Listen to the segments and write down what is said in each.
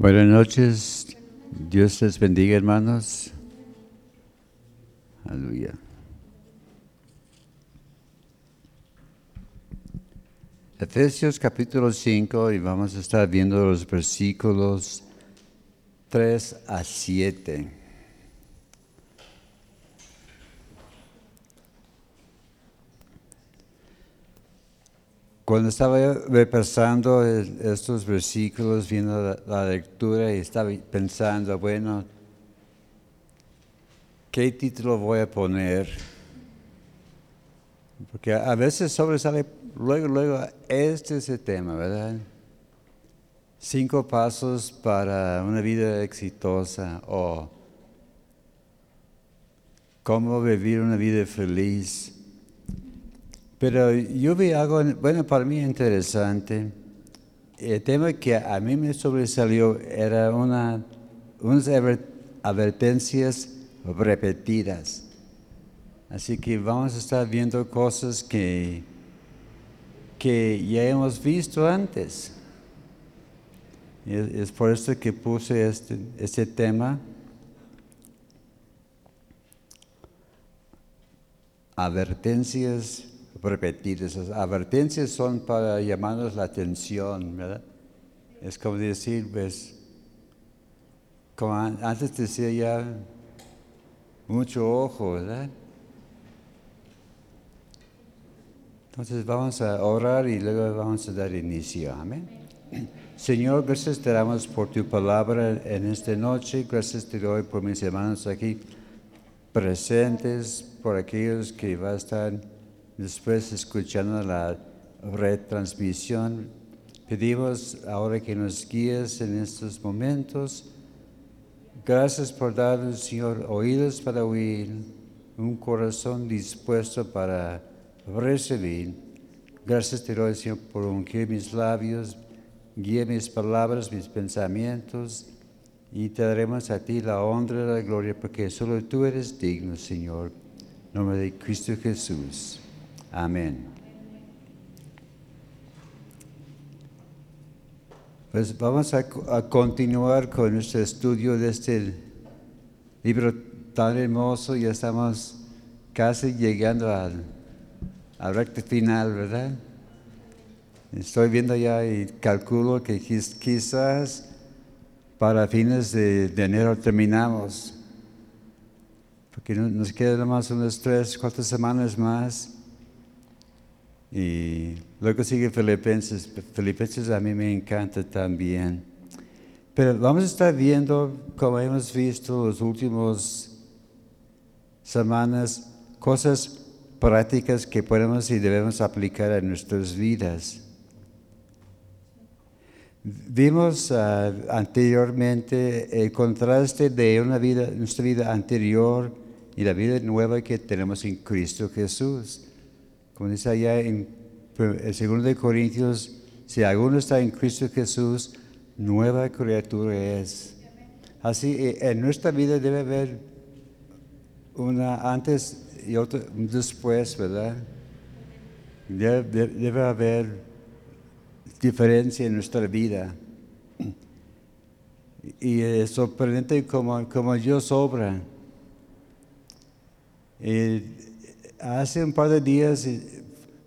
Buenas noches. Dios les bendiga, hermanos. Aleluya. Efesios capítulo 5 y vamos a estar viendo los versículos 3 a 7. Cuando estaba repasando estos versículos, viendo la, la, lectura y estaba pensando, bueno, ¿qué título voy a poner? Porque a veces sobresale luego, luego, este es el tema, ¿verdad? Cinco pasos para una vida exitosa o cómo vivir una vida feliz. Pero yo vi algo, bueno, para mí interesante. El tema que a mí me sobresalió era una, unas advertencias repetidas. Así que vamos a estar viendo cosas que, que ya hemos visto antes. Es, por eso que puse este, este tema. Advertencias repetir. Esas advertencias son para llamarnos la atención, ¿verdad? Es como decir, pues, como antes decía ya, mucho ojo, ¿verdad? Entonces vamos a orar y luego vamos a dar inicio. Amén. Señor, gracias te damos por tu palabra en esta noche. Gracias te doy por mis hermanos aquí presentes, por aquellos que van a estar después escuchando la retransmisión. Pedimos ahora que nos guíes en estos momentos. Gracias por darnos, Señor, oídos para oír, un corazón dispuesto para recibir. Gracias te doy, Señor, por ungir mis labios, guía mis palabras, mis pensamientos, y te daremos a ti la honra y la gloria, porque solo tú eres digno, Señor. Nombre de Cristo Jesús. Amén. Pues vamos a, continuar con nuestro estudio de este libro tan hermoso. Ya estamos casi llegando al, recto final, ¿verdad? Estoy viendo ya y calculo que quizás para fines de, de enero terminamos. Porque nos quedan más unas tres, cuatro semanas más. Y luego sigue Filipenses. Filipenses a mí me encanta también. Pero vamos a estar viendo, como hemos visto los últimos semanas, cosas prácticas que podemos y debemos aplicar a nuestras vidas. Vimos uh, anteriormente el contraste de una vida, nuestra vida anterior y la vida nueva que tenemos en Cristo Jesús. Como dice allá en el segundo de Corintios, si alguno está en Cristo Jesús, nueva criatura es. Así, eh, en nuestra vida debe haber una antes y otra después, ¿verdad? Debe, debe haber diferencia en nuestra vida. Y es sorprendente como, como Dios obra. Y hace un par de días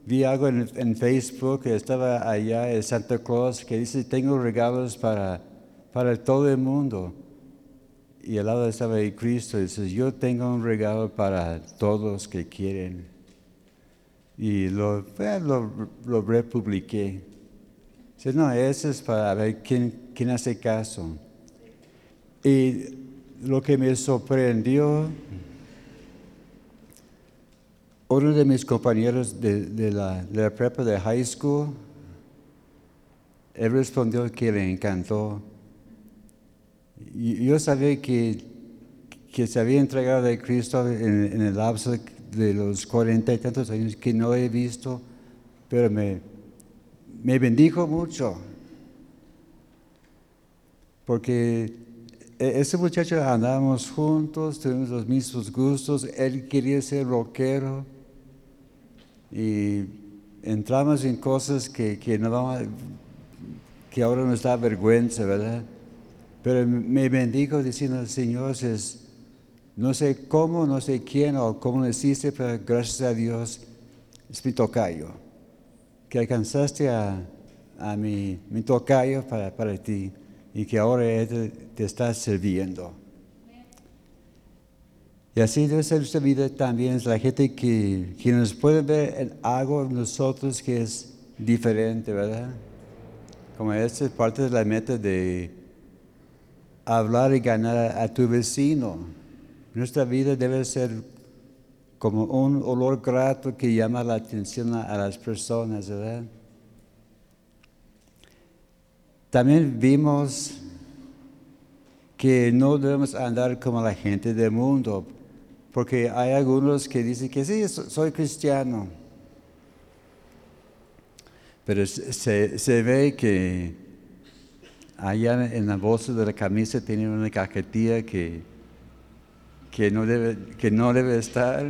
vi algo en, Facebook que estaba allá en Santa Claus que dice, tengo regalos para, para todo el mundo. Y al lado estaba el Cristo y dice, yo tengo un regalo para todos que quieren. Y lo, lo, lo republiqué. Dice, no, ese es para ver quién, quién hace caso. Y lo que me sorprendió uno de mis compañeros de, la, de, prepa de high school, él respondió que le encantó. Yo sabía que, que se había entregado a Cristo en, en, el lapso de los cuarenta y tantos años que no he visto, pero me, me bendijo mucho. Porque e, ese muchacho andábamos juntos, tuvimos los mismos gustos, él quería ser rockero y entramos en cosas que, que, no que ahora nos da vergüenza, ¿verdad? Pero me bendijo diciendo, Señor, es, no sé cómo, no sé quién o cómo lo hiciste, pero gracias a Dios es mi tocayo. Que alcanzaste a, a mi, mi tocayo para, para ti y que ahora Él te, está sirviendo. Y así debe ser nuestra vida también, la gente que, que nos puede ver en algo en nosotros que es diferente, ¿verdad? Como esta es parte de la meta de hablar y ganar a tu vecino. Nuestra vida debe ser como un olor grato que llama la atención a las personas, ¿verdad? También vimos que no debemos andar como la gente del mundo, porque hay algunos que dicen que sí, soy cristiano, pero se, ve que allá en la bolsa de la camisa tienen una cajetilla que, que, no debe, que no debe estar.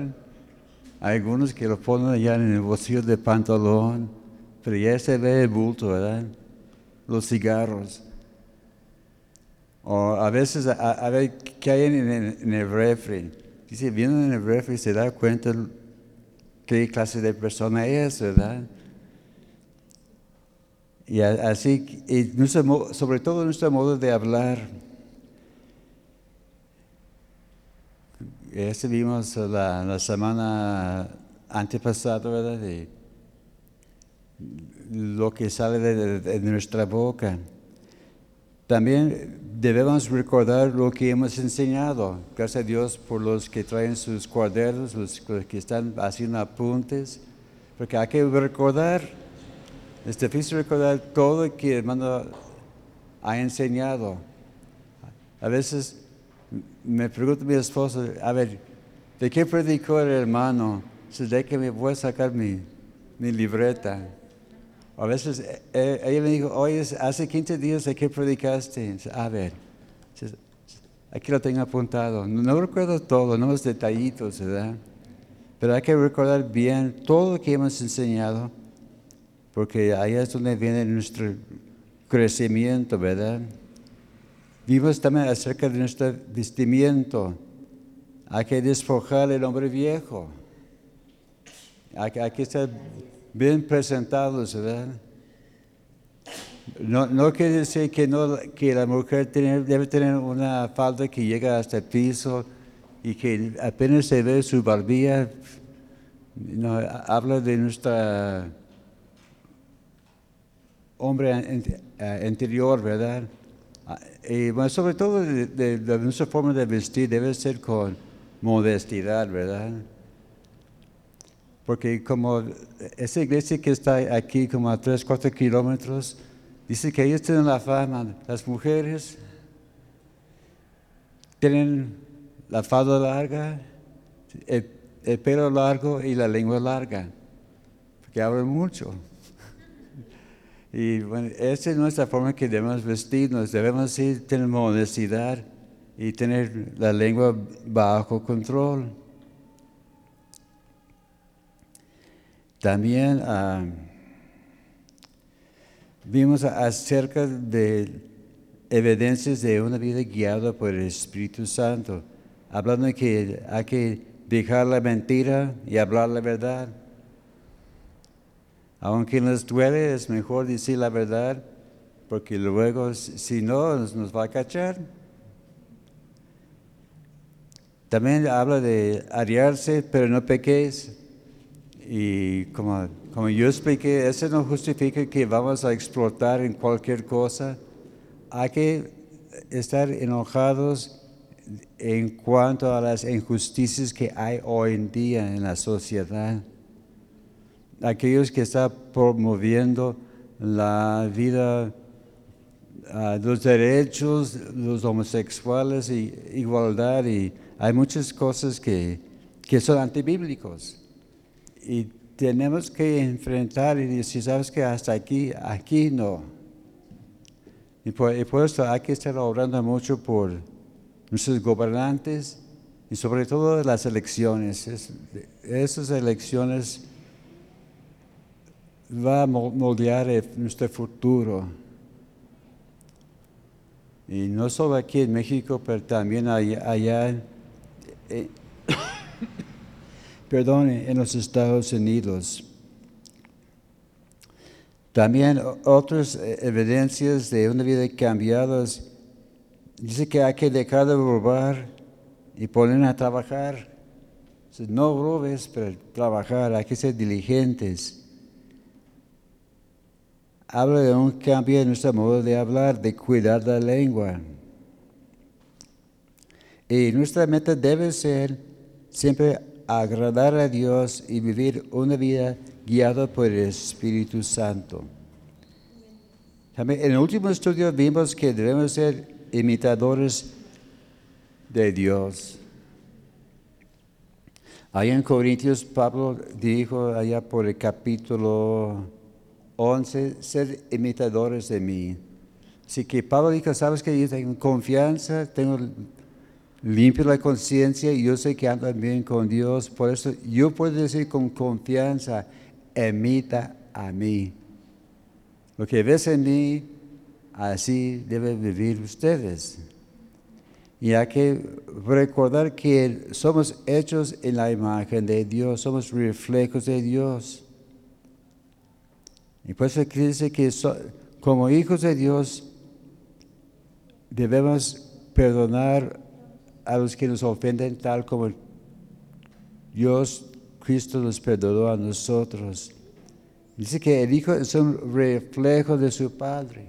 Hay algunos que lo ponen allá en el bolsillo del pantalón, pero ya se ve el bulto, ¿verdad? los cigarros. O a veces, a, ver qué hay en, el refri. Dice, viendo en el refri se da cuenta qué clase de persona es, ¿verdad? Y así, y sobre todo nuestro modo de hablar. Eso vimos la, la semana antepasada, ¿verdad? Lo que sale de, nuestra boca. También debemos recordar lo que hemos enseñado. Gracias a Dios por los que traen sus cuadernos, los que están haciendo apuntes, porque hay que recordar. Es difícil recordar todo lo que el hermano ha enseñado. A veces me pregunta mi esposo, a ver, ¿de qué predicó el hermano? ¿De que me voy a sacar mi libreta? A veces eh, eh, ella me dijo, oye, hace 15 días de que predicaste. A ver, aquí lo tengo apuntado. No, recuerdo todo, no los detallitos, ¿verdad? Pero hay que recordar bien todo lo que hemos enseñado, porque ahí es donde viene nuestro crecimiento, ¿verdad? Vimos también acerca de nuestro vestimiento. Hay que despojar el hombre viejo. Hay, hay que estar bien presentados, ¿verdad? No, no quiere decir que, no, que la mujer debe tener una falda que llega hasta el piso y que apenas se ve su barbilla. Habla de nuestra hombre interior, ¿verdad? Y bueno, sobre todo de nuestra forma de vestir debe ser con modestidad, ¿verdad? Porque como esa iglesia que está aquí como a 3, 4 kilómetros, dice que ellos tienen la fama, las mujeres tienen la falda larga, el, pelo largo y la lengua larga, porque hablan mucho. Y bueno, esa es nuestra forma que debemos vestirnos, debemos tener modestia y tener la lengua bajo control. También ah, vimos acerca de evidencias de una vida guiada por el Espíritu Santo, hablando de que hay que dejar la mentira y hablar la verdad. Aunque nos duele, es mejor decir la verdad, porque luego, si no, nos va a cachar. También habla de ariarse, pero no pequéis. Y como, como yo expliqué, eso no justifica que vamos a explotar en cualquier cosa. Hay que estar enojados en cuanto a las injusticias que hay hoy en día en la sociedad. Aquellos que están promoviendo la vida, ah, los derechos, los homosexuales, y igualdad, y hay muchas cosas que, que son antibíblicos y tenemos que enfrentar y decir, sabes que hasta aquí, aquí no. Y por, eso hay que estar orando mucho por nuestros gobernantes y sobre todo las elecciones. esas elecciones van a moldear nuestro futuro. Y no solo aquí en México, pero también allá, allá eh, perdón, en los Estados Unidos. También otras eh, evidencias de una vida cambiada. Dice que hay que dejar de robar y poner a trabajar. No robes, pero trabajar, hay que ser diligentes habla de un cambio en nuestro modo de hablar, de cuidar la lengua. Y nuestra meta debe ser siempre agradar a Dios y vivir una vida guiada por el Espíritu Santo. También en el último estudio vimos que debemos ser imitadores de Dios. Allá en Corintios, Pablo dijo allá por el capítulo 11, ser imitadores de mí. Así que Pablo dijo, sabes que yo tengo confianza, tengo limpio la conciencia y yo sé que andan bien con Dios. Por eso yo puedo decir con confianza, imita a mí. Lo que ves en mí, así deben vivir ustedes. Y hay que recordar que somos hechos en la imagen de Dios, somos reflejos de Dios. Y por eso dice que como hijos de Dios debemos perdonar a los que nos ofenden tal como Dios, Cristo nos perdonó a nosotros. Dice que el Hijo es un reflejo de su Padre.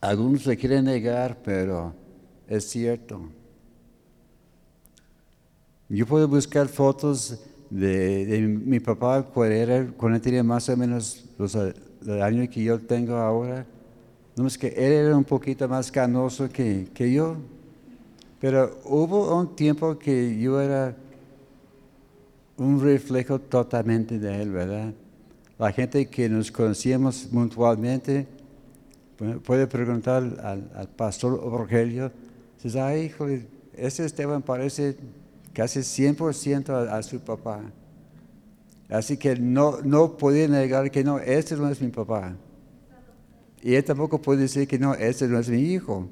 Algunos le quieren negar, pero es cierto. Yo puedo buscar fotos de, mi papá cuando, era, cuando tenía más o menos los, años que yo tengo ahora. No que él era un poquito más canoso que, que yo. Pero hubo un tiempo que yo era un reflejo totalmente de él, ¿verdad? La gente que nos conocíamos mutuamente puede preguntar al, al pastor Rogelio, dice, ay, hijo, ese Esteban parece casi 100% a, a, su papá. Así que no, no podía negar que no, este no es mi papá. Y él tampoco puede decir que no, este no es mi hijo,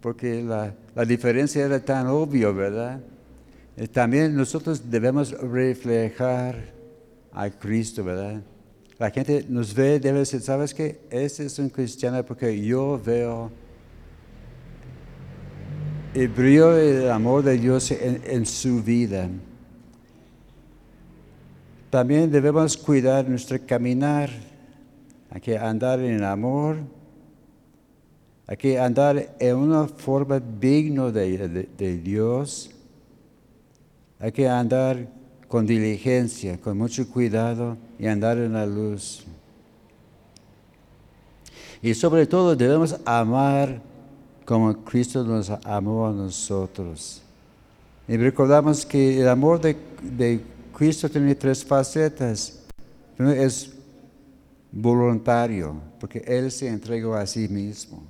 porque la, la diferencia era tan obvia, ¿verdad? Eh, también nosotros debemos reflejar a Cristo, ¿verdad? La gente nos ve, debe decir, ¿sabes qué? Este es un cristiano porque yo veo el brillo del amor de Dios en, su vida. También debemos cuidar nuestro caminar. Hay que andar en amor. Hay que andar en una forma digna de, de Dios. Hay que andar con diligencia, con mucho cuidado y andar en la luz. Y sobre todo debemos amar como Cristo nos amó a nosotros. Y recordamos que el amor de, Cristo tiene tres facetas. es voluntario, porque Él se entregó a sí mismo.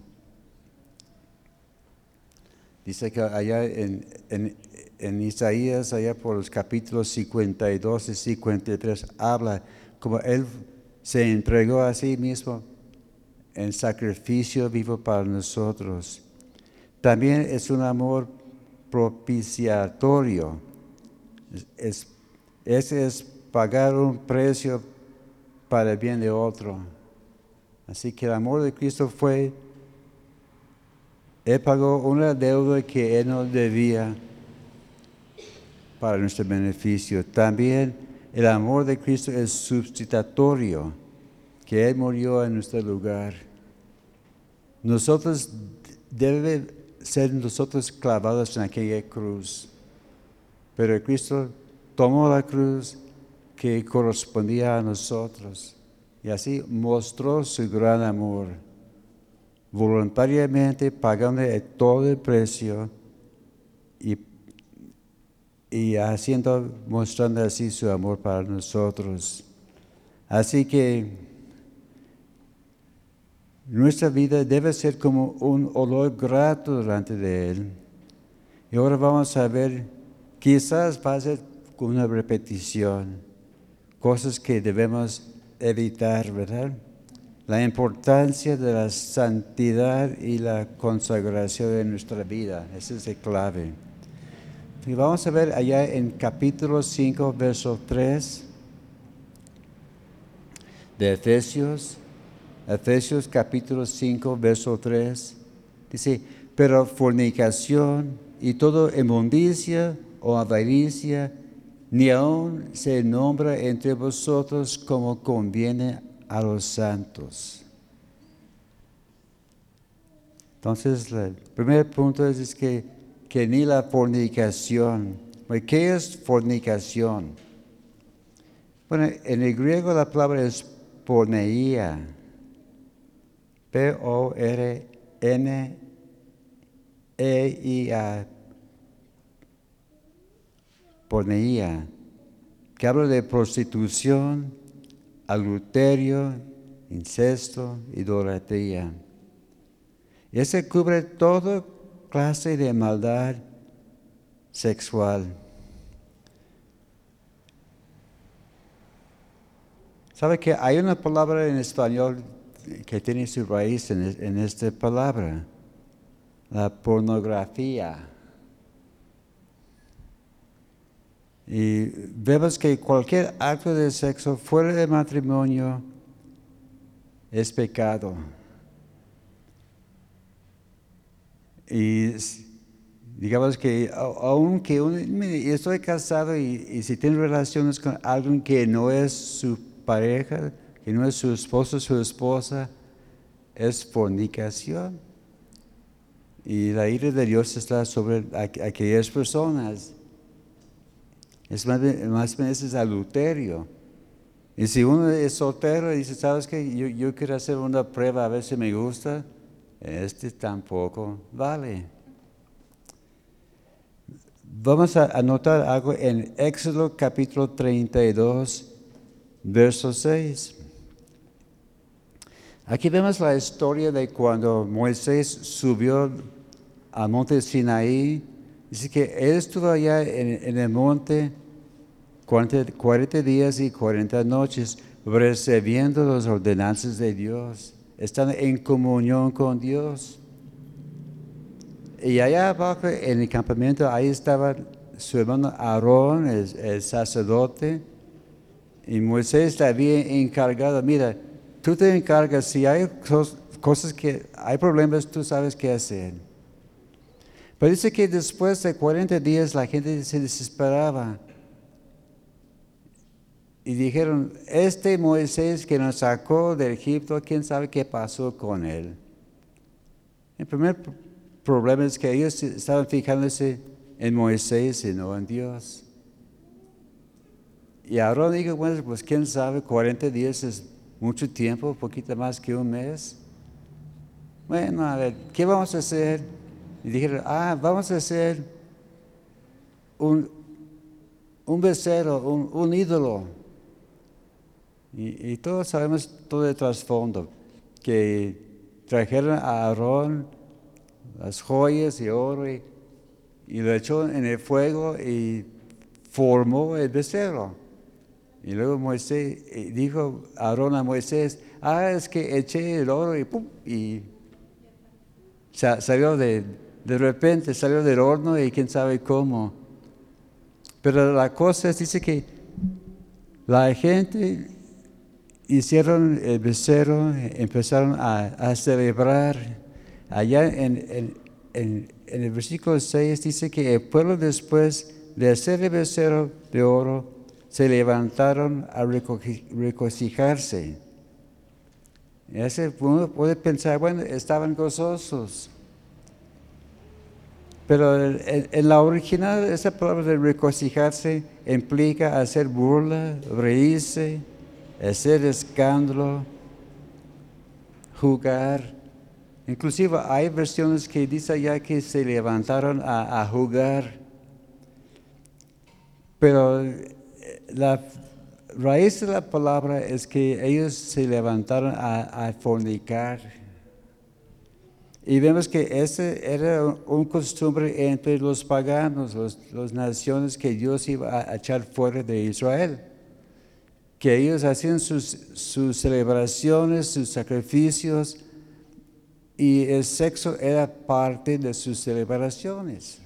Dice que allá en, Isaías, allá por los capítulos 52 y 53, habla como Él se entregó a sí mismo en sacrificio vivo para nosotros. También es un amor propiciatorio. ese es pagar un precio para el bien de otro. Así que el amor de Cristo fue, Él pagó una deuda que Él no debía para nuestro beneficio. También el amor de Cristo es sustitutorio, que Él murió en nuestro lugar. Nosotros debemos ser nosotros clavados en aquella cruz. Pero Cristo tomó la cruz que correspondía a nosotros y así mostró su gran amor, voluntariamente pagando todo el precio y, y haciendo, mostrando así su amor para nosotros. Así que nuestra vida debe ser como un olor grato delante de Él. Y ahora vamos a ver, quizás va a ser una repetición, cosas que debemos evitar, ¿verdad? la importancia de la santidad y la consagración de nuestra vida. Esa es la clave. Y vamos a ver allá en capítulo 5, verso 3 de Efesios. Efesios capítulo 5, verso 3. Dice, pero fornicación y toda inmundicia o avaricia, ni aun se nombra entre vosotros como conviene a los santos. Entonces, el primer punto es, que, que ni la fornicación. ¿Qué es fornicación? Bueno, en el griego la palabra es porneía. P-O-R-N-E-I-A. Porneía. Que habla de prostitución, adulterio, incesto, idolatría. Ese cubre toda clase de maldad sexual. ¿Sabe que hay una palabra en español que tiene su raíz en, en esta palabra? La pornografía. Y vemos que cualquier acto de sexo fuera de matrimonio es pecado. Y digamos que aunque estoy casado y, y, si tiene relaciones con alguien que no es su pareja, que no es su esposo, su esposa, es fornicación. Y la ira de Dios está sobre aquellas personas. Es más, más bien es adulterio. Y si uno es soltero y dice, ¿sabes qué? Yo, yo quiero hacer una prueba a ver si me gusta, este tampoco vale. Vamos a anotar algo en Éxodo capítulo 32, verso 6. Aquí vemos la historia de cuando Moisés subió al monte Sinaí Dice que él estuvo allá en, el monte 40, días y 40 noches recibiendo las ordenanzas de Dios, estando en comunión con Dios. Y allá abajo en el campamento, ahí estaba su hermano Aarón, el, sacerdote, y Moisés le había encargado, mira, tú te encargas, si hay cosas que, hay problemas, tú sabes qué hacer. Pero dice que después de 40 días la gente se desesperaba. Y dijeron, este Moisés que nos sacó de Egipto, ¿quién sabe qué pasó con él? El primer problema es que ellos estaban fijándose en Moisés y no en Dios. Y ahora dijo, bueno, pues quién sabe, 40 días es mucho tiempo, poquito más que un mes. Bueno, a ver, ¿qué vamos a hacer? Y dijeron, ah, vamos a hacer un, un becerro, un, ídolo. Y, todos sabemos todo el trasfondo, que trajeron a Aarón las joyas y oro y, lo echó en el fuego y formó el becerro. Y luego Moisés dijo a Aarón a Moisés, ah, es que eché el oro y pum, y salió de, de repente salió del horno y quién sabe cómo. Pero la cosa es, dice que la gente hicieron el becerro, empezaron a, celebrar. Allá en, el versículo 6 dice que el pueblo después de hacer el becerro de oro, se levantaron a regocijarse. Ese uno puede pensar, bueno, estaban gozosos. Pero en, la original, esa palabra de regocijarse implica hacer burla, reírse, hacer escándalo, jugar. Inclusive hay versiones que dice ya que se levantaron a, jugar. Pero eh, la raíz de la palabra es que ellos se levantaron a fornicar y vemos que ese era un costumbre entre los paganos, las naciones que Dios iba a echar fuera de Israel. que ellos hacían sus, sus celebraciones, sus sacrificios, y el sexo era parte de sus celebraciones.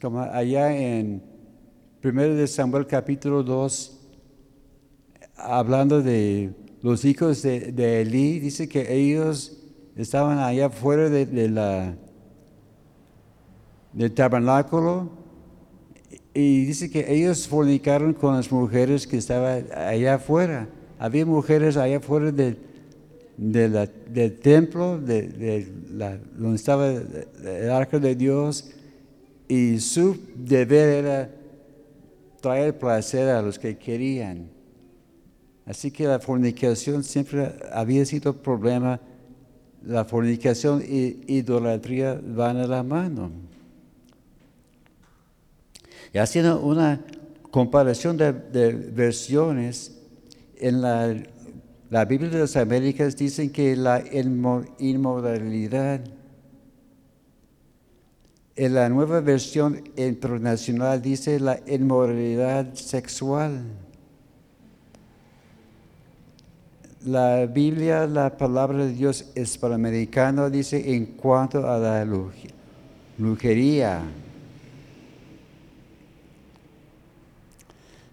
Como allá en 1 de Samuel capítulo 2, hablando de los hijos de, de Elí, dice que ellos estaban allá fuera de, la, del tabernáculo y dice que ellos fornicaron con las mujeres que estaban allá afuera. Había mujeres allá afuera del, del templo, de, donde estaba el arca de Dios, y su deber era traer placer a los que querían. Así que la fornicación siempre había sido problema. La fornicación y idolatría van a la mano. Y haciendo una comparación de, versiones, en la, la, Biblia de las Américas dicen que la inmoralidad, en la nueva versión internacional dice la inmoralidad sexual la Biblia, la palabra de Dios hispanoamericano dice en cuanto a la brujería.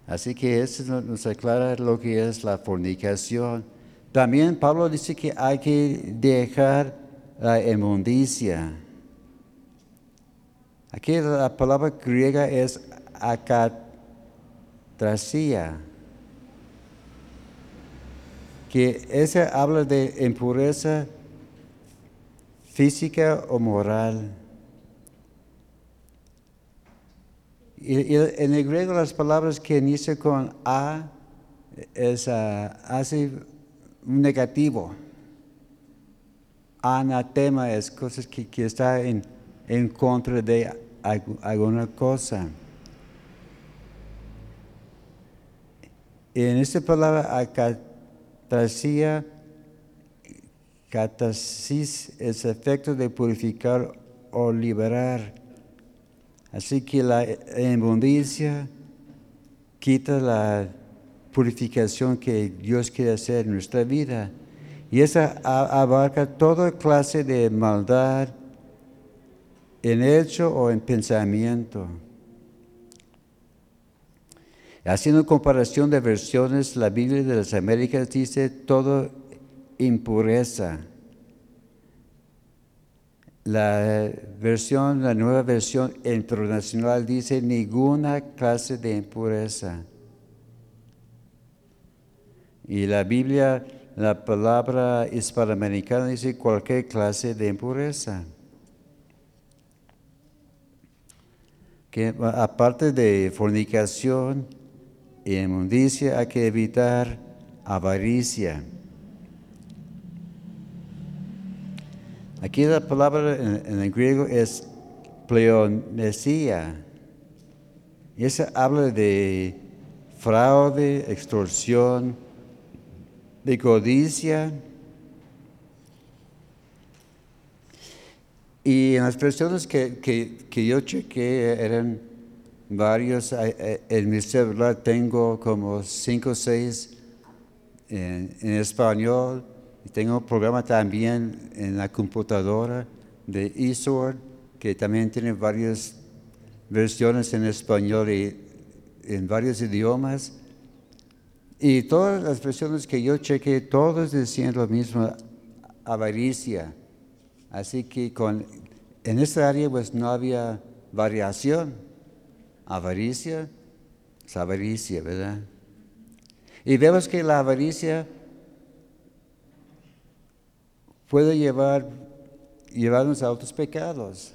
Así que eso nos aclara lo que es la fornicación. También Pablo dice que hay que dejar la inmundicia. Aquí la palabra griega es acatrasia que ese habla de impureza física o moral. Y, en el griego las palabras que inician con a es hace un negativo. Anatema es cosas que, que está en, en contra de alguna cosa. En esta palabra Tracia catarsis es efecto de purificar o liberar. Así que la inmundicia quita la purificación que Dios quiere hacer en nuestra vida. Y esa abarca toda clase de maldad en hecho o en pensamiento. Haciendo comparación de versiones, la Biblia de las Américas dice todo impureza. La versión, la nueva versión internacional dice ninguna clase de impureza. Y la Biblia, la palabra hispanoamericana dice cualquier clase de impureza. Que aparte de fornicación, y inmundicia hay que evitar avaricia. Aquí la palabra en, el griego es pleonesia. Y eso habla de fraude, extorsión, de codicia. Y en las personas que, que yo chequé eran varios. En mi celular tengo como cinco o seis en, español. Tengo un programa también en la computadora de eSword, que también tiene varias versiones en español y en varios idiomas. Y todas las versiones que yo chequeé, todos decían lo mismo, avaricia. Así que con, en esta área pues no había variación avaricia es avaricia, ¿verdad? Y vemos que la avaricia puede llevar, llevarnos a otros pecados.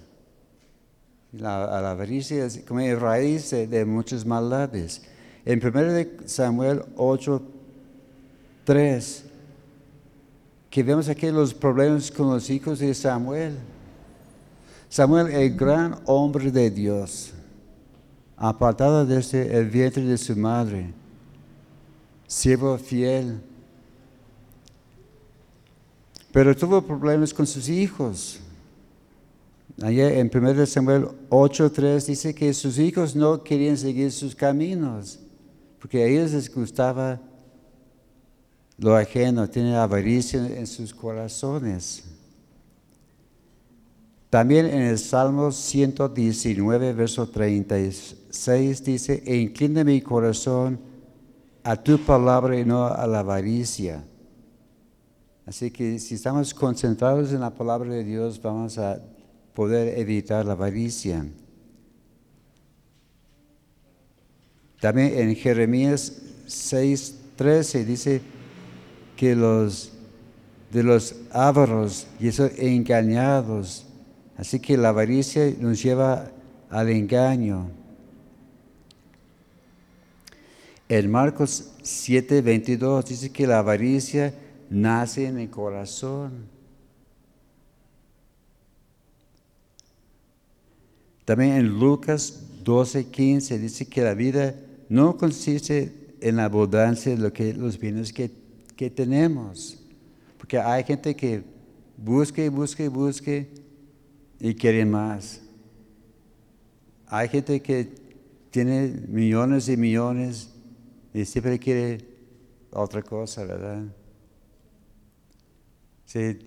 La, avaricia es como raíz de, muchas maldades. En 1 Samuel 8, 3, que vemos aquí los problemas con los hijos de Samuel. Samuel, el gran hombre de Dios, apartado desde el vientre de su madre, siervo fiel. Pero tuvo problemas con sus hijos. Allá en 1 Samuel 8:3 dice que sus hijos no querían seguir sus caminos. porque a ellos les gustaba lo ajeno, tienen avaricia en sus corazones. También en el Salmo 119, verso 36 dice, e inclina mi corazón a tu palabra y no a la avaricia. Así que si estamos concentrados en la palabra de Dios, vamos a poder evitar la avaricia. También en Jeremías 6, 13 dice que los de los ávaros y esos engañados, así que la avaricia nos lleva al engaño. En Marcos 7, 22 dice que la avaricia nace en el corazón. También en Lucas 12, 15 dice que la vida no consiste en la abundancia de lo que, los bienes que, que tenemos. Porque hay gente que busca y busca y busca y quiere más. Hay gente que tiene millones y millones y siempre quiere otra cosa, ¿verdad? Si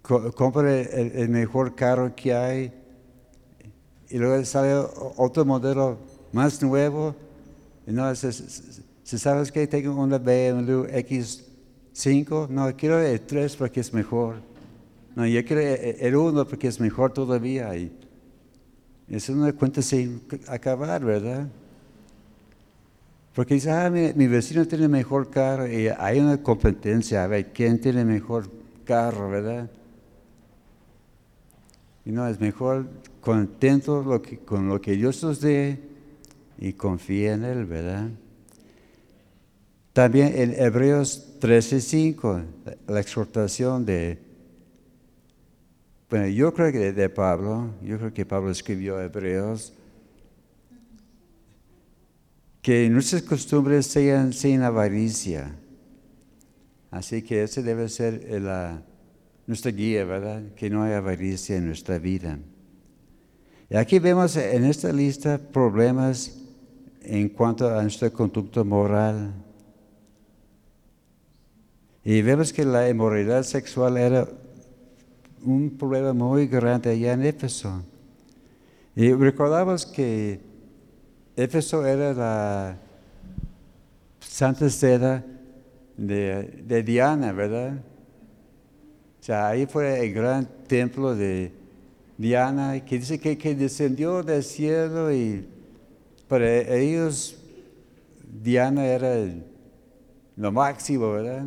compra el, mejor carro que hay y luego sale otro modelo más nuevo, y no, si, sabes que tengo una BMW X5, no, quiero el 3 porque es mejor. No, yo quiero el 1 porque es mejor todavía. Y es una cuenta sin acabar, ¿verdad? Porque dice, ah, mi, vecino tiene mejor carro y hay una competencia, a ver, ¿quién tiene mejor carro, verdad. Y no, es mejor contento con lo que Dios nos dé y confía en Él, ¿verdad? También en Hebreos 13:5, la exhortación de, bueno, yo creo que de, Pablo, yo creo que Pablo escribió Hebreos, que nuestras costumbres sean sin avaricia Así que ese debe ser nuestra guía, ¿verdad? Que no haya avaricia en nuestra vida. Y aquí vemos en esta lista problemas en cuanto a nuestra conducta moral. Y vemos que la inmoralidad sexual era un problema muy grande allá en Éfeso. Y recordamos que Éfeso era la santa seda de, Diana, ¿verdad? O sea, ahí fue el gran templo de Diana, que dice que, descendió del cielo y para ellos Diana era lo máximo, ¿verdad?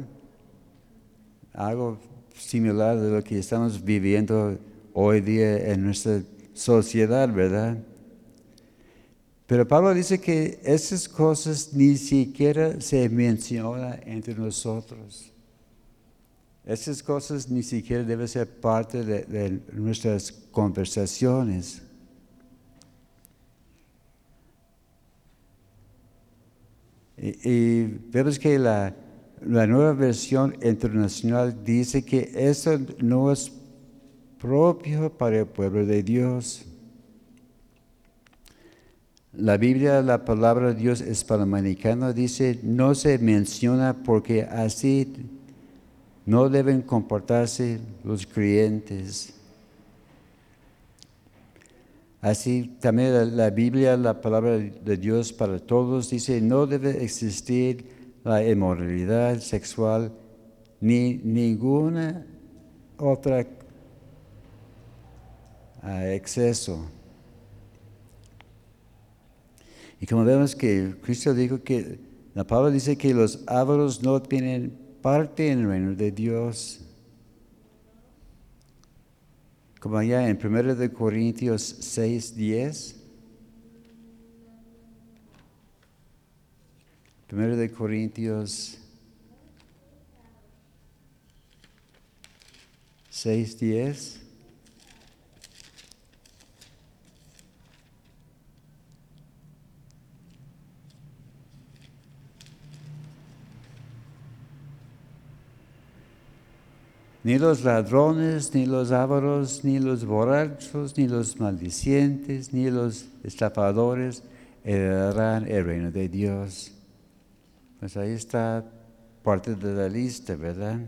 Algo similar de lo que estamos viviendo hoy día en nuestra sociedad, ¿verdad? Pero Pablo dice que esas cosas ni siquiera se mencionan entre nosotros. Esas cosas ni siquiera deben ser parte de, nuestras conversaciones. Y, vemos que la, la nueva versión internacional dice que eso no es propio para el pueblo de Dios. La Biblia, la palabra de Dios hispanoamericana dice, no se menciona porque así no deben comportarse los creyentes. Así también la, Biblia, la palabra de Dios para todos, dice, no debe existir la inmoralidad sexual ni ninguna otra ah, exceso. Y como vemos que Cristo dijo que, la palabra dice que los ávaros no tienen parte en el reino de Dios. Como allá en 1 de Corintios 6, 10. 1 de Corintios 6, 10. Ni los ladrones, ni los ávaros, ni los borrachos, ni los maldicientes, ni los estafadores heredarán el reino de Dios. Pues ahí está parte de la lista, ¿verdad?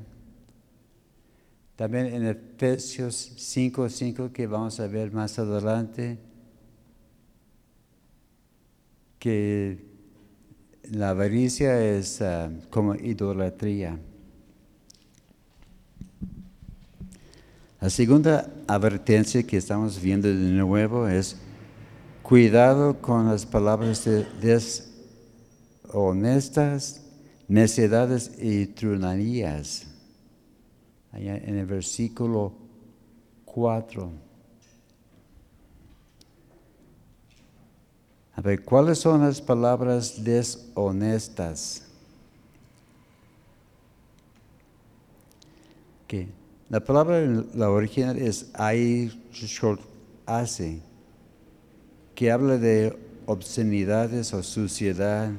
También en Efesios 5, 5, que vamos a ver más adelante, que la avaricia es ah, como idolatría. La segunda advertencia que estamos viendo de nuevo es cuidado con las palabras deshonestas, necedades y trunanías. Allá en el versículo 4. A ver, ¿cuáles son las palabras deshonestas? ¿Qué? La palabra, la original es hace, que habla de obscenidades o suciedad.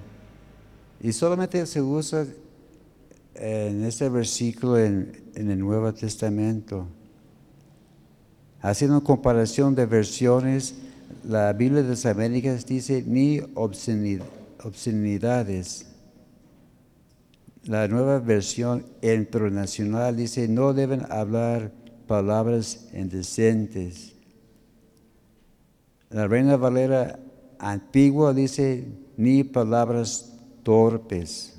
Y solamente se usa en este versículo en, en el Nuevo Testamento. Haciendo comparación de versiones, la Biblia de las Américas dice ni obscenidades la nueva versión internacional dice, no deben hablar palabras indecentes. La Reina Valera antigua dice, ni palabras torpes.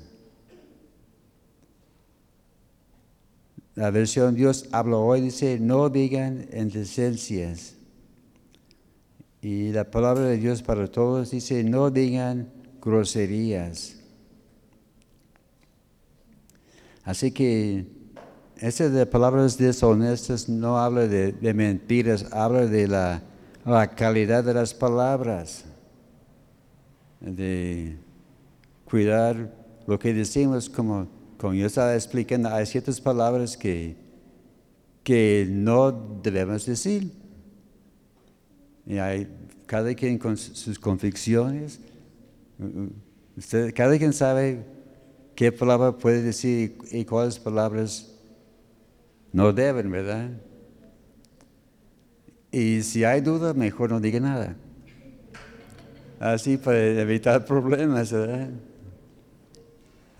La versión Dios habla hoy dice, no digan indecencias. Y la palabra de Dios para todos dice, no digan groserías. Así que ese de palabras deshonestas no habla de, mentiras, habla de la, calidad de las palabras, de cuidar lo que decimos, como, como yo estaba explicando, hay ciertas palabras que, que no debemos decir. Y hay cada quien con sus convicciones. Usted, cada quien sabe qué palabra puede decir y cuáles palabras no deben, ¿verdad? Y si hay duda, mejor no diga nada. Así para evitar problemas, ¿verdad?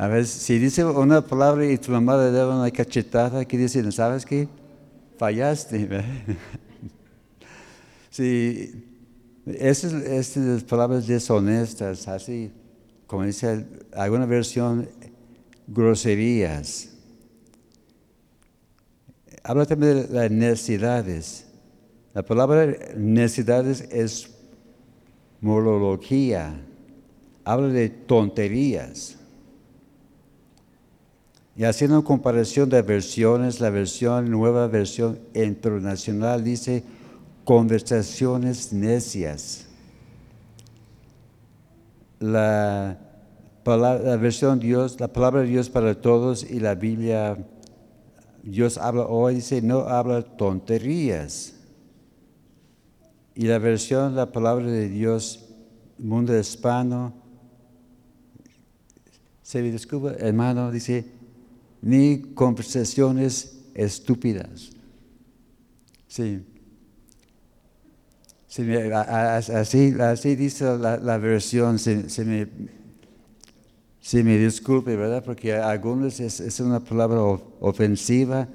A ver, si dice una palabra y tu mamá le da una cachetada, ¿qué dice? ¿Sabes qué? Fallaste, sí, esas, esas palabras deshonestas, así, como dice alguna versión, groserías. Habla también de las necesidades. La palabra necesidades es morología. Habla de tonterías. Y haciendo comparación de versiones, la versión, nueva versión internacional dice conversaciones necias. La versión Dios, la palabra de Dios para todos y la Biblia, Dios habla hoy, dice, no habla tonterías. Y la versión, la palabra de Dios, mundo hispano, se me descubre, hermano, dice, ni conversaciones estúpidas. Sí. así, dice la, versión, se me Sí, me disculpe, ¿verdad? Porque algunos es, una palabra ofensiva,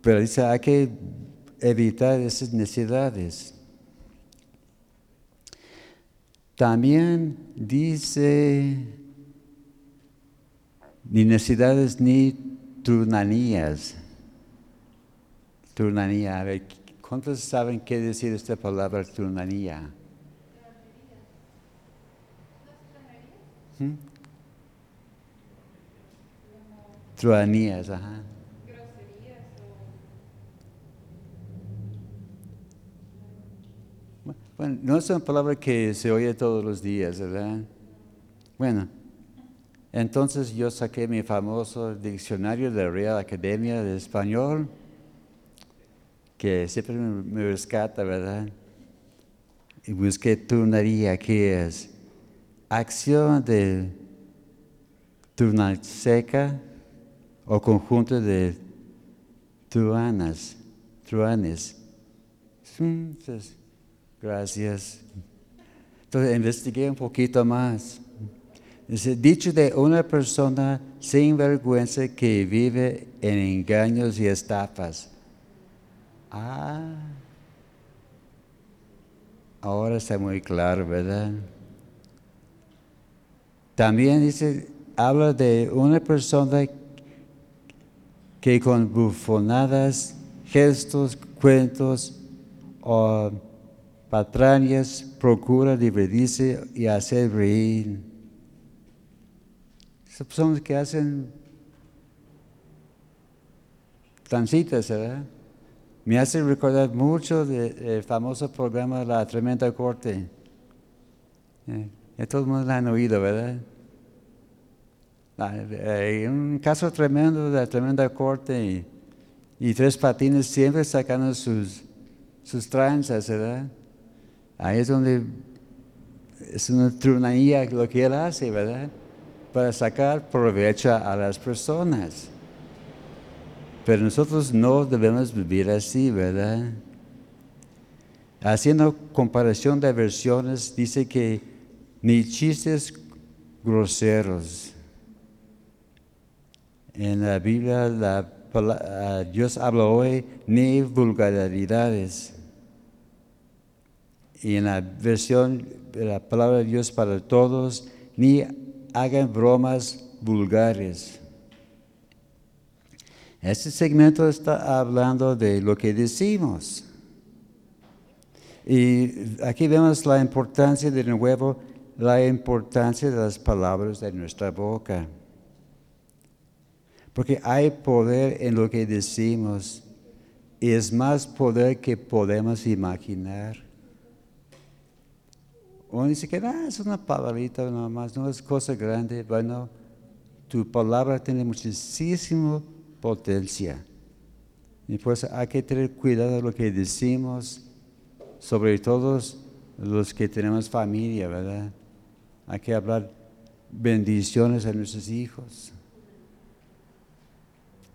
pero dice, hay que evitar esas necesidades. También dice, ni necesidades ni turnanías. Turnanía, a ver, ¿cuántos saben qué decir esta palabra turnanía? ¿Mm? Truanías, ajá. Bueno, no es una palabra que se oye todos los días, ¿verdad? Bueno, entonces yo saqué mi famoso diccionario de la Real Academia de Español, que siempre me rescata, ¿verdad? Y busqué turnaría, que es acción de turnar seca, o conjunto de truanas, truanes. Gracias. Entonces investigué un poquito más. Dice, dicho de una persona sin vergüenza que vive en engaños y estafas. Ah, ahora está muy claro, ¿verdad? También dice, habla de una persona que con bufonadas, gestos, cuentos o patrañas procura divertirse y hacer reír. Son personas que hacen tancitas, ¿verdad? Me hace recordar mucho del famoso programa La Tremenda Corte. Eh, todo el mundo lo han oído, ¿verdad? Hay un caso tremendo de la Tremenda Corte y, Tres Patines siempre sacando sus, sus tranzas, ¿verdad? Ahí es donde es una trunanía lo que él hace, ¿verdad? Para sacar provecho a las personas. Pero nosotros no debemos vivir así, ¿verdad? Haciendo comparación de versiones, dice que ni chistes groseros. En la Biblia la, Dios habla hoy ni vulgaridades. Y en la versión de la palabra de Dios para todos, ni hagan bromas vulgares. Este segmento está hablando de lo que decimos. Y aquí vemos la importancia de nuevo, la importancia de las palabras de nuestra boca. Porque hay poder en lo que decimos y es más poder que podemos imaginar. Uno dice que ah, es una palabrita nomás, no es cosa grande. Bueno, tu palabra tiene muchísimo potencia. Y pues hay que tener cuidado de lo que decimos, sobre todo los que tenemos familia, ¿verdad? Hay que hablar bendiciones a nuestros hijos.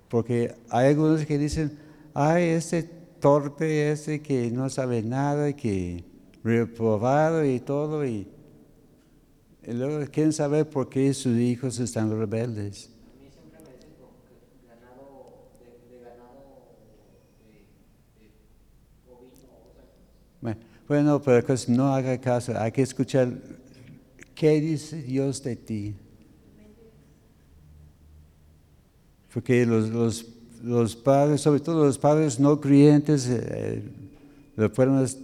Porque hay algunos que dicen, ay, este torpe, este que no sabe nada, que reprobado y todo, y, luego quieren saber por qué sus hijos están rebeldes. Bueno, pero que no haga caso, hay que escuchar qué dice Dios de ti. Porque los, los, padres, sobre todo los padres no creyentes, eh, lo podemos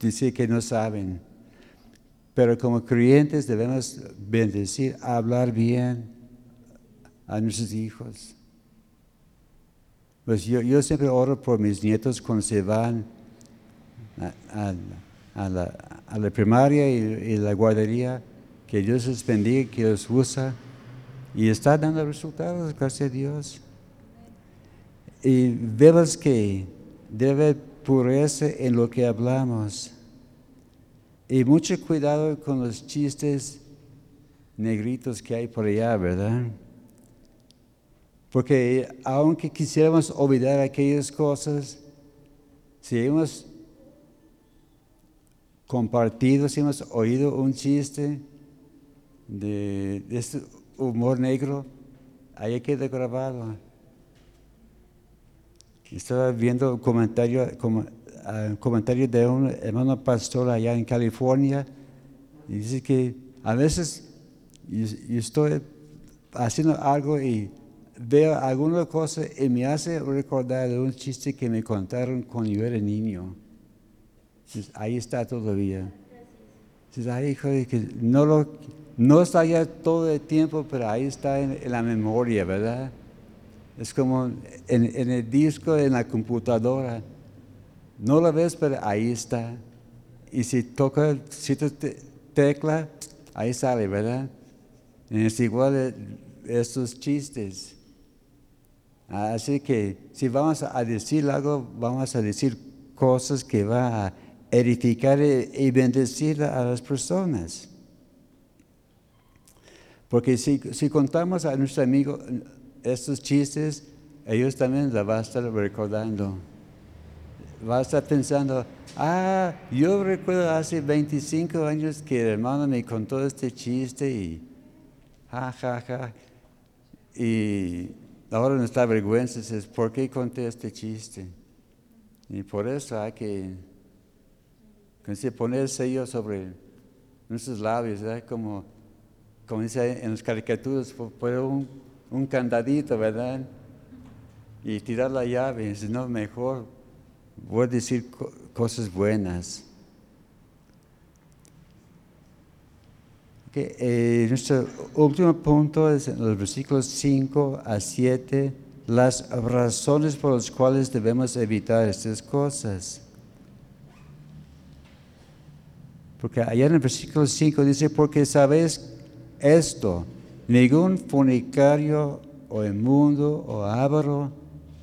decir que no saben. Pero como creyentes debemos bendecir, hablar bien a nuestros hijos. Pues yo, yo siempre oro por mis nietos cuando se van a, la, primaria y, la guardería, que Dios les bendiga, que los usa y está dando resultados, gracias a Dios. Y vemos que debe pureza en lo que hablamos. Y mucho cuidado con los chistes negritos que hay por allá, ¿verdad? Porque aunque quisiéramos olvidar aquellas cosas, si hemos compartido, si hemos oído un chiste de, este humor negro, ahí queda grabado. Estaba viendo un comentario, ah, comentario de un hermano pastor allá en California y dice que a veces yo, estoy haciendo algo y veo alguna cosa y me hace recordar un chiste que me contaron cuando yo era niño ahí está todavía. que no, lo, no está ya todo el tiempo, pero ahí está en, la memoria, ¿verdad? Es como en, el disco, en la computadora. No lo ves, pero ahí está. Y si toca cierta tecla, ahí sale, ¿verdad? Es igual estos chistes. Así que si vamos a decir algo, vamos a decir cosas que van a edificar y bendecir a las personas. Porque si, contamos a nuestros amigos estos chistes, ellos también la van a estar recordando. Va a estar pensando, ah, yo recuerdo hace 25 años que el hermano me contó este chiste y ja, ja, ja. Y ahora nuestra vergüenza es, ¿por qué conté este chiste? Y por eso hay que, poner sello sobre nuestros labios, como, como dice en las caricaturas, poner un, un candadito, ¿verdad? Y tirar la llave, si no, mejor voy a decir cosas buenas. Eh, nuestro último punto es en los versículos 5 a 7, las razones por las cuales debemos evitar estas cosas. Porque allá en el versículo 5 dice, porque sabes esto, ningún fornicario o inmundo o avaro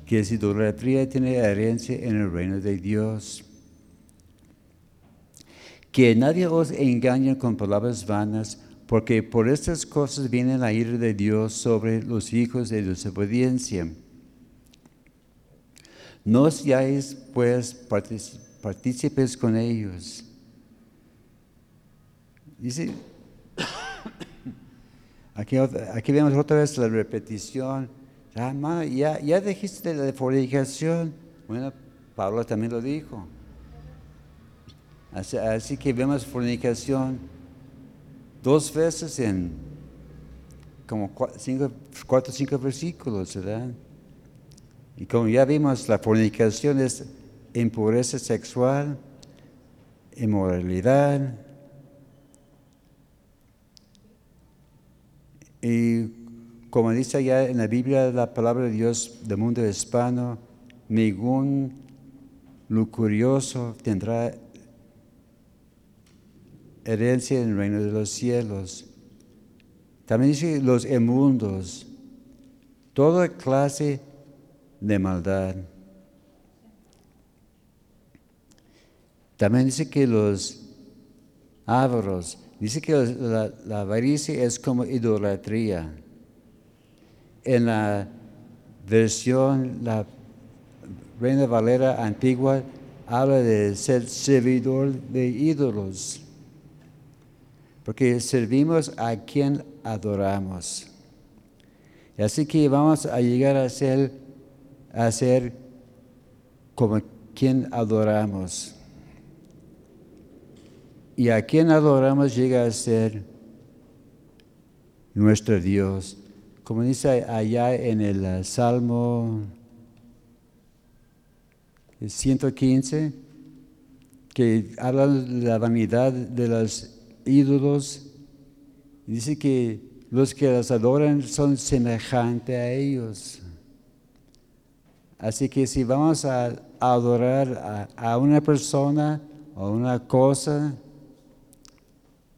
que es idolatría tiene herencia en el reino de Dios. Que nadie os engañe con palabras vanas, porque por estas cosas viene la ira de Dios sobre los hijos de desobediencia. No seáis pues partícipes con ellos. Dice, aquí, vemos otra vez la repetición Ah, ya, ya dijiste la fornicación. Bueno, Pablo también lo dijo. Así, que vemos fornicación dos veces en como cuatro o cinco versículos, ¿verdad? Y como ya vimos, la fornicación es impureza sexual, inmoralidad. Y como dice allá en la Biblia la palabra de Dios del mundo hispano, ningún lucurioso tendrá herencia en el reino de los cielos. También dice los inmundos, toda clase de maldad. También dice que los ávaros, dice que la, la avaricia es como idolatría en la versión, la Reina Valera antigua, habla de ser servidor de ídolos, porque servimos a quien adoramos. Y así que vamos a llegar a ser, a ser como quien adoramos. Y a quien adoramos llega a ser nuestro Dios como dice allá en el eh, Salmo 115, que habla de la vanidad de los ídolos, dice que los que los adoran son semejantes a ellos. Así que si vamos a adorar a, a una persona o una cosa,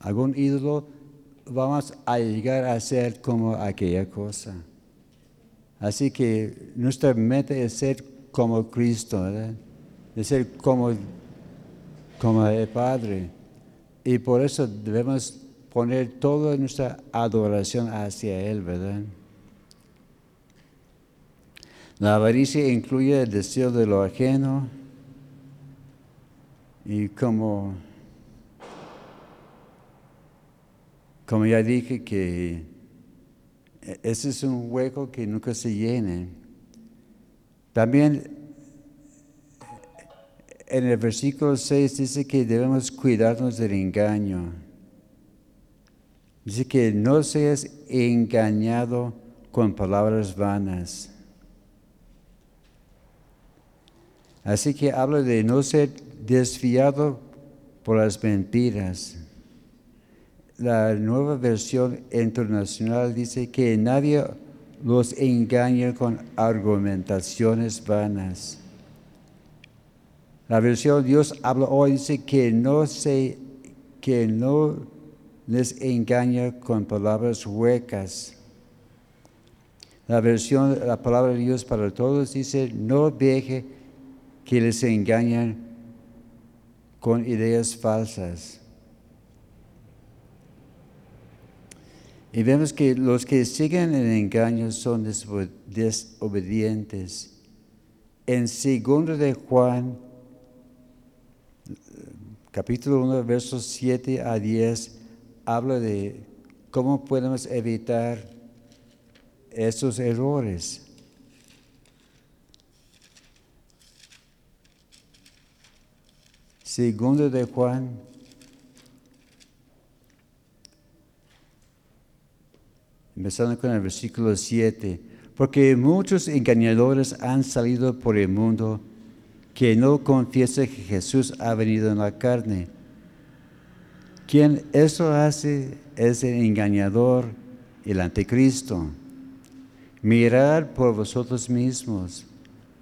algún ídolo, vamos a llegar a ser como aquella cosa. Así que nuestra meta es ser como Cristo, ¿verdad? es ser como, como el Padre. Y por eso debemos poner toda nuestra adoración hacia Él, ¿verdad? La avaricia incluye el deseo de lo ajeno y como Como ya dije que ese es un hueco que nunca se llene. También en el versículo 6 dice que debemos cuidarnos del engaño. Dice que no seas engañado con palabras vanas. Así que habla de no ser desviado por las mentiras la nueva versión internacional dice que nadie los engañe con argumentaciones vanas. La versión Dios habla hoy dice que no se, que no les engaña con palabras huecas. La versión, la palabra de Dios para todos dice, no deje que les engañen con ideas falsas. Y vemos que los que siguen el engaño son desobedientes. En segundo de Juan, capítulo 1, versos 7 a 10, habla de ¿cómo podemos evitar esos errores? Segundo de Juan, empezando con el versículo 7, porque muchos engañadores han salido por el mundo que no confiesa que Jesús ha venido en la carne. Quien eso hace es el engañador, el anticristo. Mirad por vosotros mismos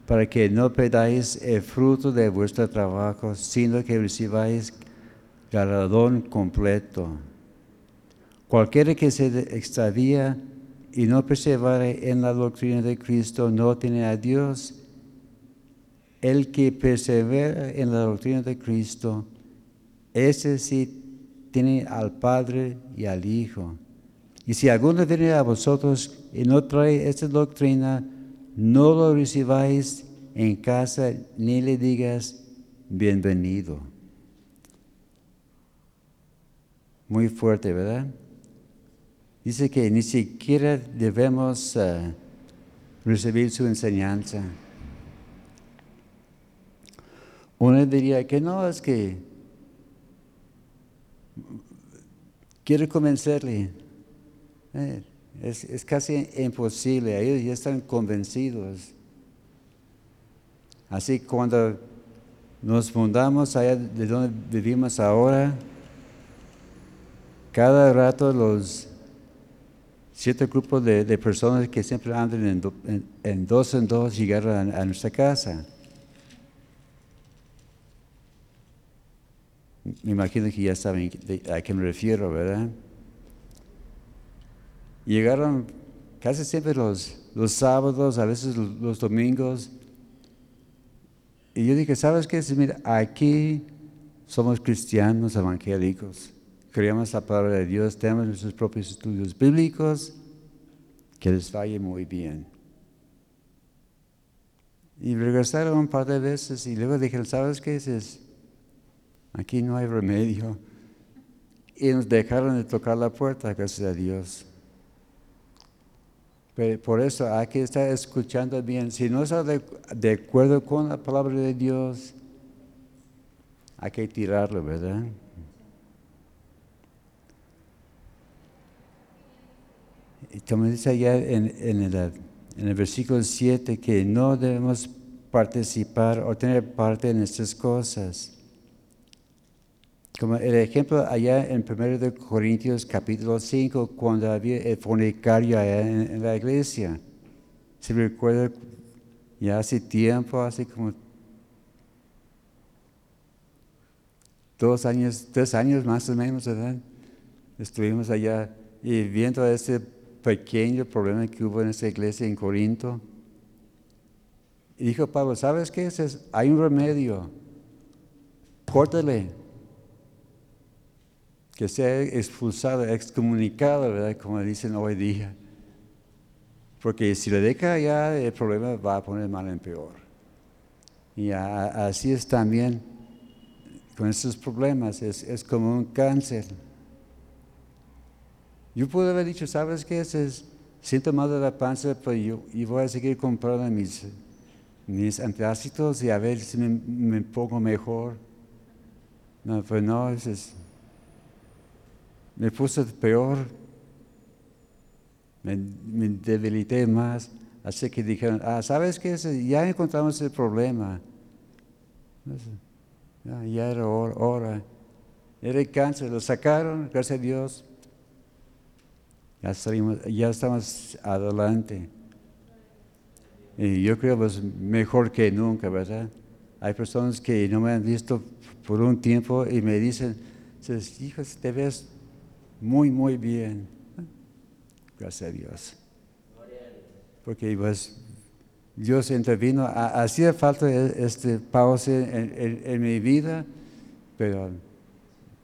para que no perdáis el fruto de vuestro trabajo, sino que recibáis galardón completo. Cualquiera que se extravía y no persevere en la doctrina de Cristo no tiene a Dios. El que persevera en la doctrina de Cristo, ese sí tiene al Padre y al Hijo. Y si alguno viene a vosotros y no trae esta doctrina, no lo recibáis en casa ni le digas bienvenido. Muy fuerte, ¿verdad? Dice que ni siquiera debemos eh, recibir su enseñanza. Uno diría que no, es que quiero convencerle. Eh, es, casi imposible, ellos ya están convencidos. Así cuando nos mudamos allá de donde vivimos ahora, cada rato los siete grupos de, personas que siempre andan en, dos en dos llegaron a, nuestra casa. Me imagino que ya saben a qué me refiero, ¿verdad? Llegaron casi siempre los, los sábados, a veces los, domingos. Y yo dije, ¿sabes qué? Mira, aquí somos cristianos evangélicos. Creemos la palabra de Dios, tenemos nuestros propios estudios bíblicos, que les vaya muy bien. Y regresaron un par de veces y luego dijeron, ¿sabes qué? Es, aquí no hay remedio. Y nos dejaron de tocar la puerta, gracias a Dios. Por eso hay que estar escuchando bien. Si no está de, acuerdo con la palabra de Dios, hay que tirarlo, ¿verdad? Como dice allá en, el, versículo 7, que no debemos participar o tener parte en estas cosas. Como el ejemplo allá en 1 Corintios capítulo 5, cuando había el fornicario allá en, la iglesia. Se recuerda ya hace tiempo, hace como dos años, tres años más o menos, ¿verdad? Estuvimos allá y viendo ese pequeño problema que hubo en esa iglesia en Corinto. Y dijo Pablo, ¿sabes qué? Hay un remedio. Córtale que sea expulsado, excomunicado, ¿verdad? Como dicen hoy día. Porque si le deja ya, el problema va a poner mal en peor. Y así es también con estos problemas, es, como un cáncer. Yo pude haber dicho, ¿sabes qué? Es, siento mal de la panza, pero yo, voy a seguir comprando mis, mis antiácidos y a ver si me, pongo mejor. No, pues no, es me puse peor, me, debilité más. Así que dijeron, ah, ¿sabes qué? Ya encontramos el problema. Ya, era hora. Era el cáncer, lo sacaron, gracias a Dios. Ya, estamos adelante. Y yo creo que es mejor que nunca, ¿verdad? Hay personas que no me han visto por un tiempo y me dicen, hijos, te ves muy, muy bien. Gracias a Dios. Porque pues, Dios intervino. Hacía falta e, este pausa en, mi vida, pero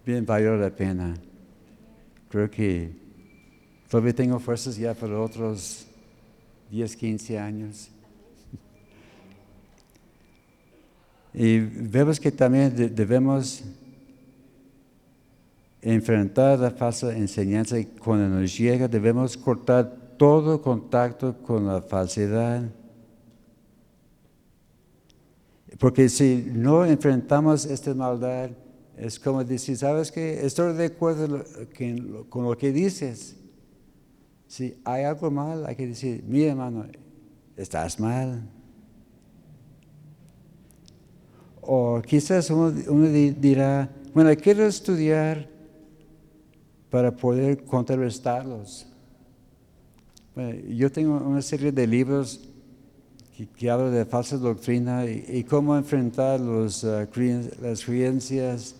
bien valió la pena. Creo que todavía tengo fuerzas ya para otros 10, 15 años. Y vemos que también debemos enfrentar la falsa enseñanza y cuando nos llega debemos cortar todo contacto con la falsedad. Porque si no enfrentamos esta maldad, es como decir, ¿sabes qué? Estoy de acuerdo con lo que dices. Si hay algo mal, hay que decir, mi hermano, estás mal. O quizás uno, dirá, bueno, quiero estudiar para poder contrarrestarlos. yo tengo una serie de libros que, hablan de falsa doctrina y, cómo enfrentar los, uh, las creencias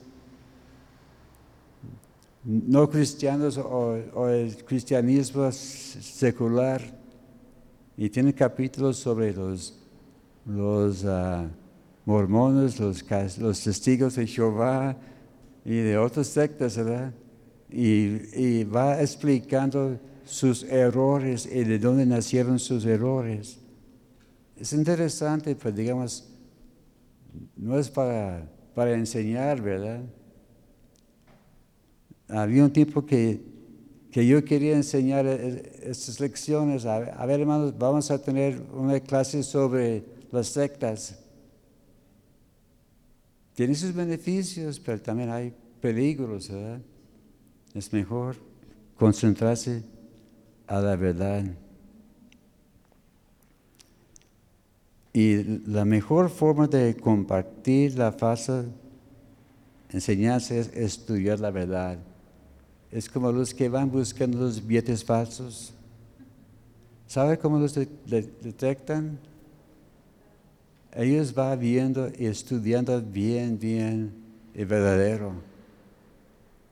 no cristianos o, el cristianismo secular. Y tiene capítulos sobre los, los ah, mormones, los, testigos de Jehová y de otras sectas, ¿verdad? Y, va explicando sus errores y de dónde nacieron sus errores. Es interesante, pero digamos, no es para, para enseñar, ¿verdad? Había un tiempo que, que yo quería enseñar e, e, estas lecciones. A, ver, hermanos, vamos a tener una clase sobre las sectas. Tiene sus beneficios, pero también hay peligros. Es mejor concentrarse a la verdad. Y la mejor forma de compartir la falsa enseñanza es estudiar la verdad. Es como los que van buscando los billetes falsos. ¿Sabe cómo los detectan? Ellos van viendo y estudiando bien, bien el verdadero.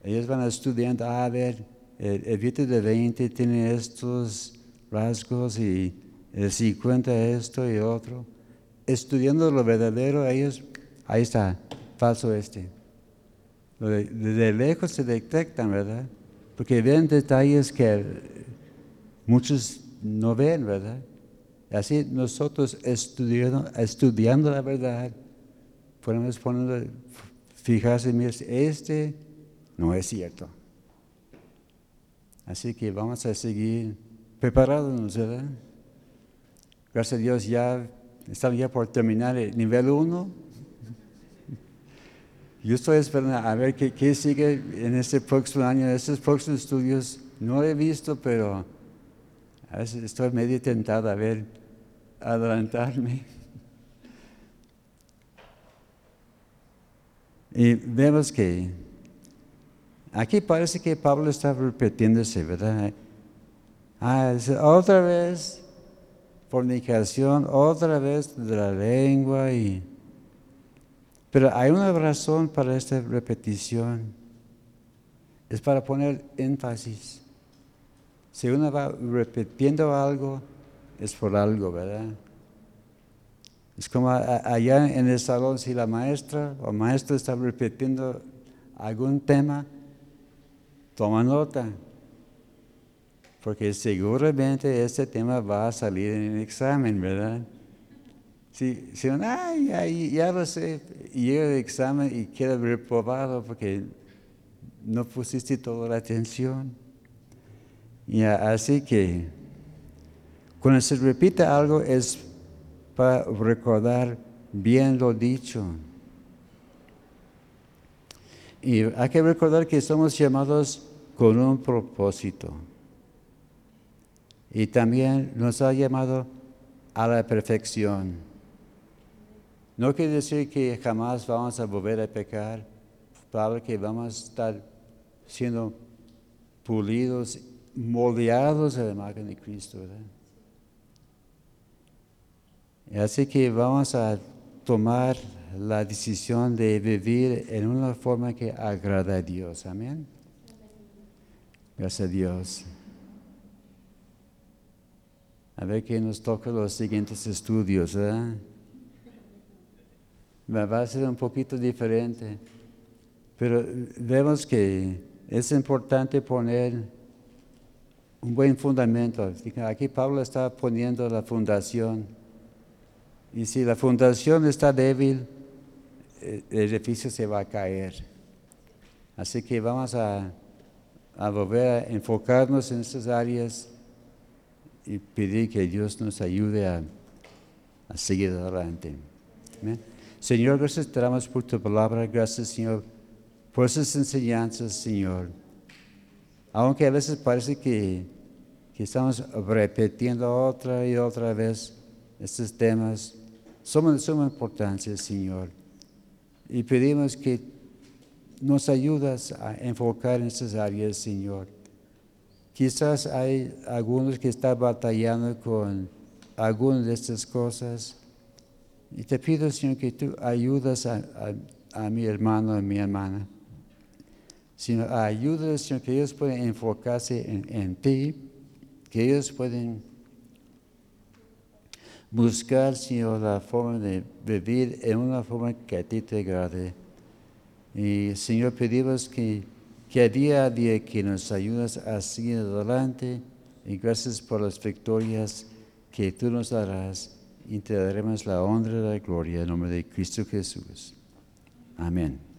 Ellos van estudiando, ah, a ver, el, billete de 20 tiene estos rasgos y el 50 esto y otro. Estudiando lo verdadero, ellos, ahí está, falso este. De, lejos se detectan, ¿verdad? Porque ven detalles que muchos no ven, ¿verdad? Así nosotros estudiando, la verdad, podemos poner, fijarse, mira, este no es cierto. Así que vamos a seguir preparados, ¿verdad? Gracias a Dios ya estamos ya por terminar el nivel 1 yo estoy esperando a ver qué, sigue en este próximo año, estos próximos estudios. No he visto, pero estoy medio tentado a ver, adelantarme. Y vemos que aquí parece que Pablo está repitiéndose, ¿verdad? Ah, otra vez fornicación, otra vez de la lengua y pero hay una razón para esta repetición. Es para poner énfasis. Si uno va repitiendo algo, es por algo, ¿verdad? Es como allá en el salón, si la maestra o maestro está repitiendo algún tema, toma nota. Porque seguramente este tema va a salir en el examen, ¿verdad? Si, si uno, ay, ya lo sé, llega el examen y queda reprobado porque no pusiste toda la atención. Y así que cuando se repite algo es para recordar bien lo dicho. Y hay que recordar que somos llamados con un propósito. Y también nos ha llamado a la perfección. No quiere decir que jamás vamos a volver a pecar, para que vamos a estar siendo pulidos, moldeados a la imagen de Cristo. Así que vamos a tomar la decisión de vivir en una forma que agrada a Dios. Amén. Gracias a Dios. A ver qué nos toca los siguientes estudios. ¿eh? Va a ser un poquito diferente. Pero vemos que es importante poner un buen fundamento. Aquí Pablo está poniendo la fundación. Y si la fundación está débil, el edificio se va a caer. Así que vamos a, a volver a enfocarnos en estas áreas y pedir que Dios nos ayude a, a seguir adelante. Amén. Señor, gracias te por tu palabra. Gracias, Señor, por esas enseñanzas, Señor. Aunque a veces parece que, que estamos repitiendo otra y otra vez estos temas, son de suma importancia, Señor. Y pedimos que nos ayudas a enfocar en esas áreas, Señor. Quizás hay algunos que están batallando con algunas de estas cosas. Y te pido, Señor, que tú ayudas a, a, mi hermano, a mi hermana. Sino ayudas, Señor, que ellos pueden enfocarse en, en ti, que ellos pueden buscar, Señor, la forma de vivir en una forma que a ti te agrade. Y, Señor, pedimos que, que a día a día que nos ayudas a seguir adelante y gracias por las victorias que tú nos darás y te daremos la honra y la gloria en nombre de Cristo Jesús. Amén.